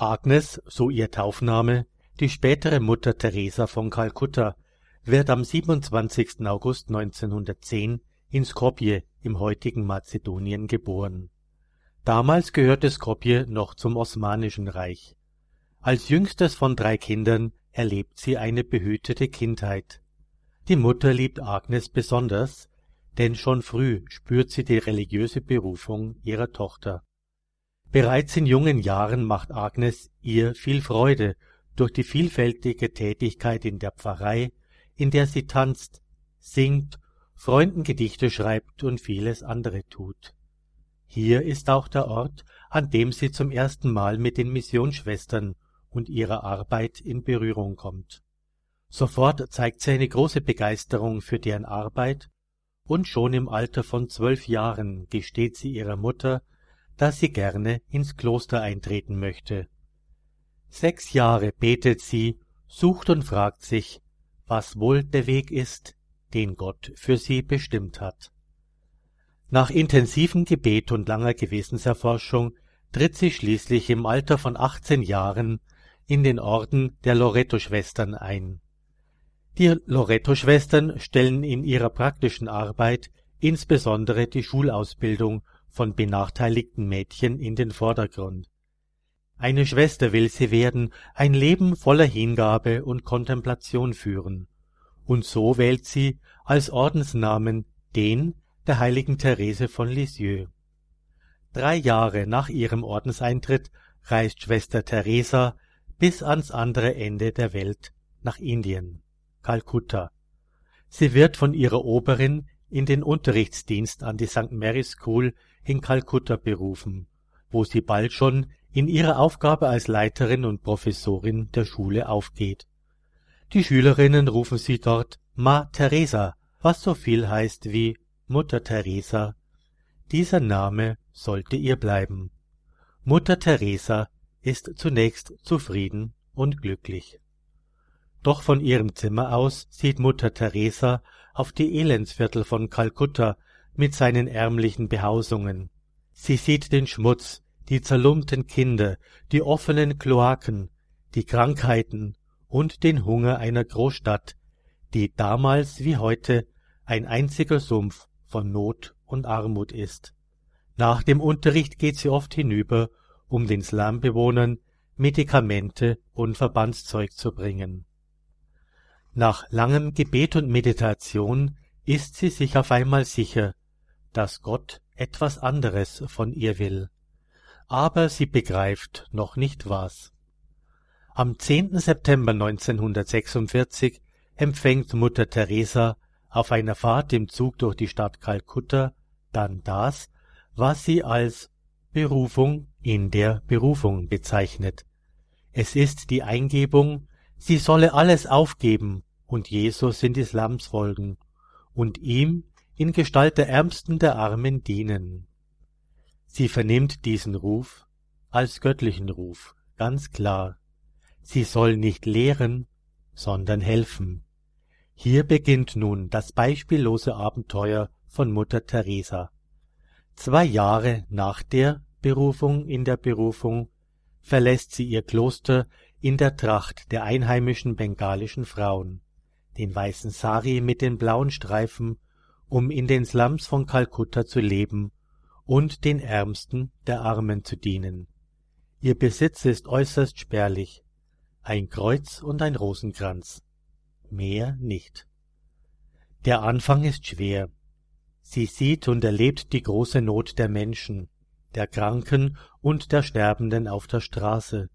Agnes, so ihr Taufname, die spätere Mutter Teresa von Kalkutta, wird am 27. August 1910 in Skopje im heutigen Mazedonien geboren. Damals gehörte Skopje noch zum Osmanischen Reich. Als jüngstes von drei Kindern erlebt sie eine behütete Kindheit. Die Mutter liebt Agnes besonders, denn schon früh spürt sie die religiöse Berufung ihrer Tochter. Bereits in jungen Jahren macht Agnes ihr viel Freude durch die vielfältige Tätigkeit in der Pfarrei, in der sie tanzt, singt, Freunden Gedichte schreibt und vieles andere tut. Hier ist auch der Ort, an dem sie zum ersten Mal mit den Missionsschwestern und ihrer Arbeit in Berührung kommt. Sofort zeigt sie eine große Begeisterung für deren Arbeit, und schon im Alter von zwölf Jahren gesteht sie ihrer Mutter, dass sie gerne ins Kloster eintreten möchte. Sechs Jahre betet sie, sucht und fragt sich, was wohl der Weg ist, den Gott für sie bestimmt hat. Nach intensivem Gebet und langer Gewissenserforschung tritt sie schließlich im Alter von 18 Jahren in den Orden der Loretto-Schwestern ein. Die Loretto-Schwestern stellen in ihrer praktischen Arbeit insbesondere die Schulausbildung von benachteiligten Mädchen in den Vordergrund. Eine Schwester will sie werden, ein Leben voller Hingabe und Kontemplation führen, und so wählt sie als Ordensnamen den der heiligen Therese von Lisieux. Drei Jahre nach ihrem Ordenseintritt reist Schwester Theresa bis ans andere Ende der Welt nach Indien, Kalkutta. Sie wird von ihrer Oberin in den Unterrichtsdienst an die St. Mary's School in Kalkutta berufen, wo sie bald schon in ihrer Aufgabe als Leiterin und Professorin der Schule aufgeht. Die Schülerinnen rufen sie dort Ma Teresa, was so viel heißt wie Mutter Teresa. Dieser Name sollte ihr bleiben. Mutter Teresa ist zunächst zufrieden und glücklich. Doch von ihrem Zimmer aus sieht Mutter Teresa auf die Elendsviertel von Kalkutta mit seinen ärmlichen Behausungen. Sie sieht den Schmutz, die zerlumpten Kinder, die offenen Kloaken, die Krankheiten und den Hunger einer Großstadt, die damals wie heute ein einziger Sumpf von Not und Armut ist. Nach dem Unterricht geht sie oft hinüber, um den Slumbewohnern Medikamente und Verbandszeug zu bringen. Nach langem Gebet und Meditation ist sie sich auf einmal sicher, dass Gott etwas anderes von ihr will. Aber sie begreift noch nicht was. Am 10. September 1946 empfängt Mutter Teresa auf einer Fahrt im Zug durch die Stadt Kalkutta dann das, was sie als Berufung in der Berufung bezeichnet. Es ist die Eingebung, sie solle alles aufgeben und Jesus in des Lamms folgen und ihm in Gestalt der Ärmsten der Armen dienen. Sie vernimmt diesen Ruf als göttlichen Ruf, ganz klar. Sie soll nicht lehren, sondern helfen. Hier beginnt nun das beispiellose Abenteuer von Mutter Teresa. Zwei Jahre nach der Berufung in der Berufung verlässt sie ihr Kloster in der Tracht der einheimischen bengalischen Frauen, den weißen Sari mit den blauen Streifen um in den Slums von Kalkutta zu leben und den Ärmsten der Armen zu dienen. Ihr Besitz ist äußerst spärlich, ein Kreuz und ein Rosenkranz, mehr nicht. Der Anfang ist schwer. Sie sieht und erlebt die große Not der Menschen, der Kranken und der Sterbenden auf der Straße,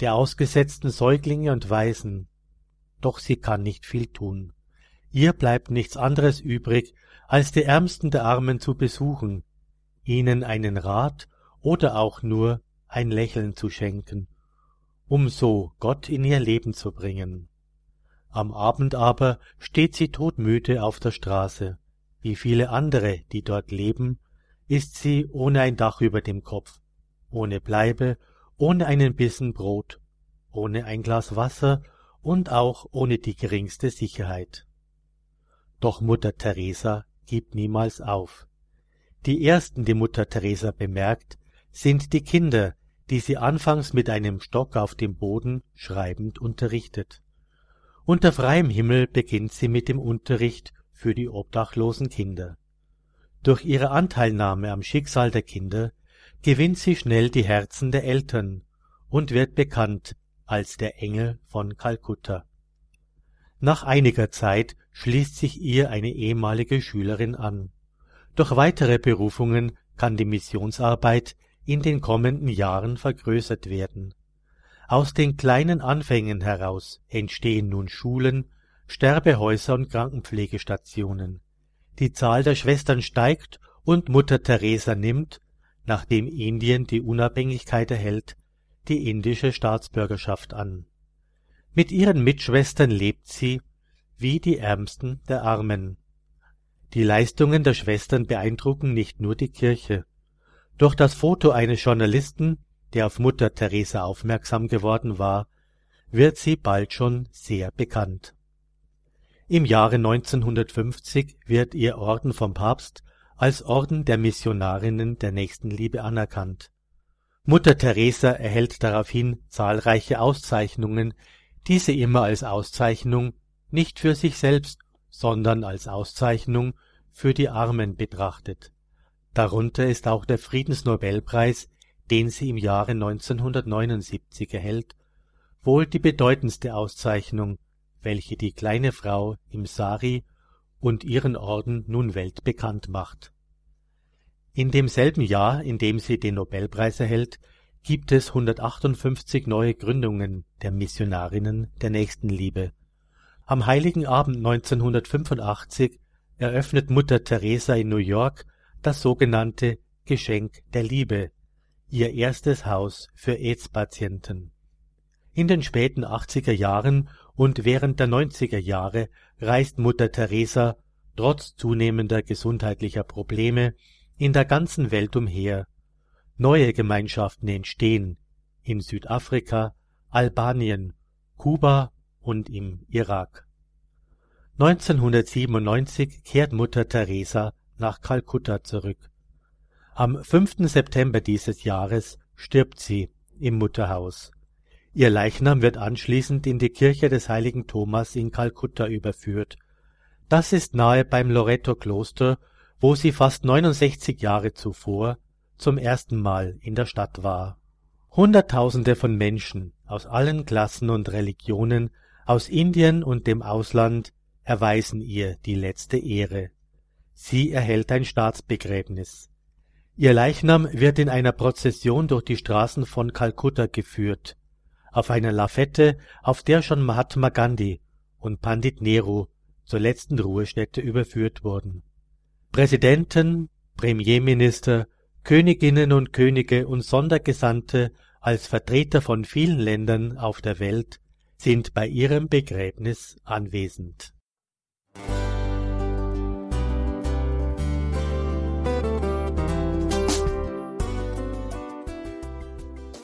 der ausgesetzten Säuglinge und Waisen. Doch sie kann nicht viel tun. Ihr bleibt nichts anderes übrig, als die Ärmsten der Armen zu besuchen, ihnen einen Rat oder auch nur ein Lächeln zu schenken, um so Gott in ihr Leben zu bringen. Am Abend aber steht sie todmüde auf der Straße. Wie viele andere, die dort leben, ist sie ohne ein Dach über dem Kopf, ohne Bleibe, ohne einen Bissen Brot, ohne ein Glas Wasser und auch ohne die geringste Sicherheit. Doch Mutter Teresa gibt niemals auf. Die ersten, die Mutter Teresa bemerkt, sind die Kinder, die sie anfangs mit einem Stock auf dem Boden schreibend unterrichtet. Unter freiem Himmel beginnt sie mit dem Unterricht für die obdachlosen Kinder. Durch ihre Anteilnahme am Schicksal der Kinder gewinnt sie schnell die Herzen der Eltern und wird bekannt als der Engel von Kalkutta. Nach einiger Zeit schließt sich ihr eine ehemalige Schülerin an. Durch weitere Berufungen kann die Missionsarbeit in den kommenden Jahren vergrößert werden. Aus den kleinen Anfängen heraus entstehen nun Schulen, Sterbehäuser und Krankenpflegestationen. Die Zahl der Schwestern steigt und Mutter Teresa nimmt, nachdem Indien die Unabhängigkeit erhält, die indische Staatsbürgerschaft an. Mit ihren Mitschwestern lebt sie wie die Ärmsten der Armen. Die Leistungen der Schwestern beeindrucken nicht nur die Kirche. Durch das Foto eines Journalisten, der auf Mutter Teresa aufmerksam geworden war, wird sie bald schon sehr bekannt. Im Jahre 1950 wird ihr Orden vom Papst als Orden der Missionarinnen der Nächstenliebe anerkannt. Mutter Teresa erhält daraufhin zahlreiche Auszeichnungen, die sie immer als Auszeichnung nicht für sich selbst, sondern als Auszeichnung für die Armen betrachtet Darunter ist auch der Friedensnobelpreis, den sie im Jahre 1979 erhält, wohl die bedeutendste Auszeichnung, welche die kleine Frau im Sari und ihren Orden nun weltbekannt macht. In demselben Jahr, in dem sie den Nobelpreis erhält, gibt es 158 neue Gründungen der Missionarinnen der Nächstenliebe. Am Heiligen Abend 1985 eröffnet Mutter Teresa in New York das sogenannte Geschenk der Liebe, ihr erstes Haus für AIDS-Patienten. In den späten 80er Jahren und während der 90er Jahre reist Mutter Teresa trotz zunehmender gesundheitlicher Probleme in der ganzen Welt umher. Neue Gemeinschaften entstehen in Südafrika, Albanien, Kuba und im Irak. 1997 kehrt Mutter Teresa nach Kalkutta zurück. Am 5. September dieses Jahres stirbt sie im Mutterhaus. Ihr Leichnam wird anschließend in die Kirche des heiligen Thomas in Kalkutta überführt. Das ist nahe beim Loreto-Kloster, wo sie fast 69 Jahre zuvor zum ersten Mal in der Stadt war. Hunderttausende von Menschen aus allen Klassen und Religionen aus Indien und dem Ausland erweisen ihr die letzte Ehre. Sie erhält ein Staatsbegräbnis. Ihr Leichnam wird in einer Prozession durch die Straßen von Kalkutta geführt, auf einer Lafette, auf der schon Mahatma Gandhi und Pandit Nehru zur letzten Ruhestätte überführt wurden. Präsidenten, Premierminister, Königinnen und Könige und Sondergesandte als Vertreter von vielen Ländern auf der Welt sind bei ihrem Begräbnis anwesend.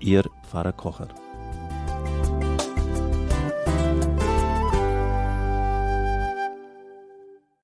Ihr Pfarrer Kocher.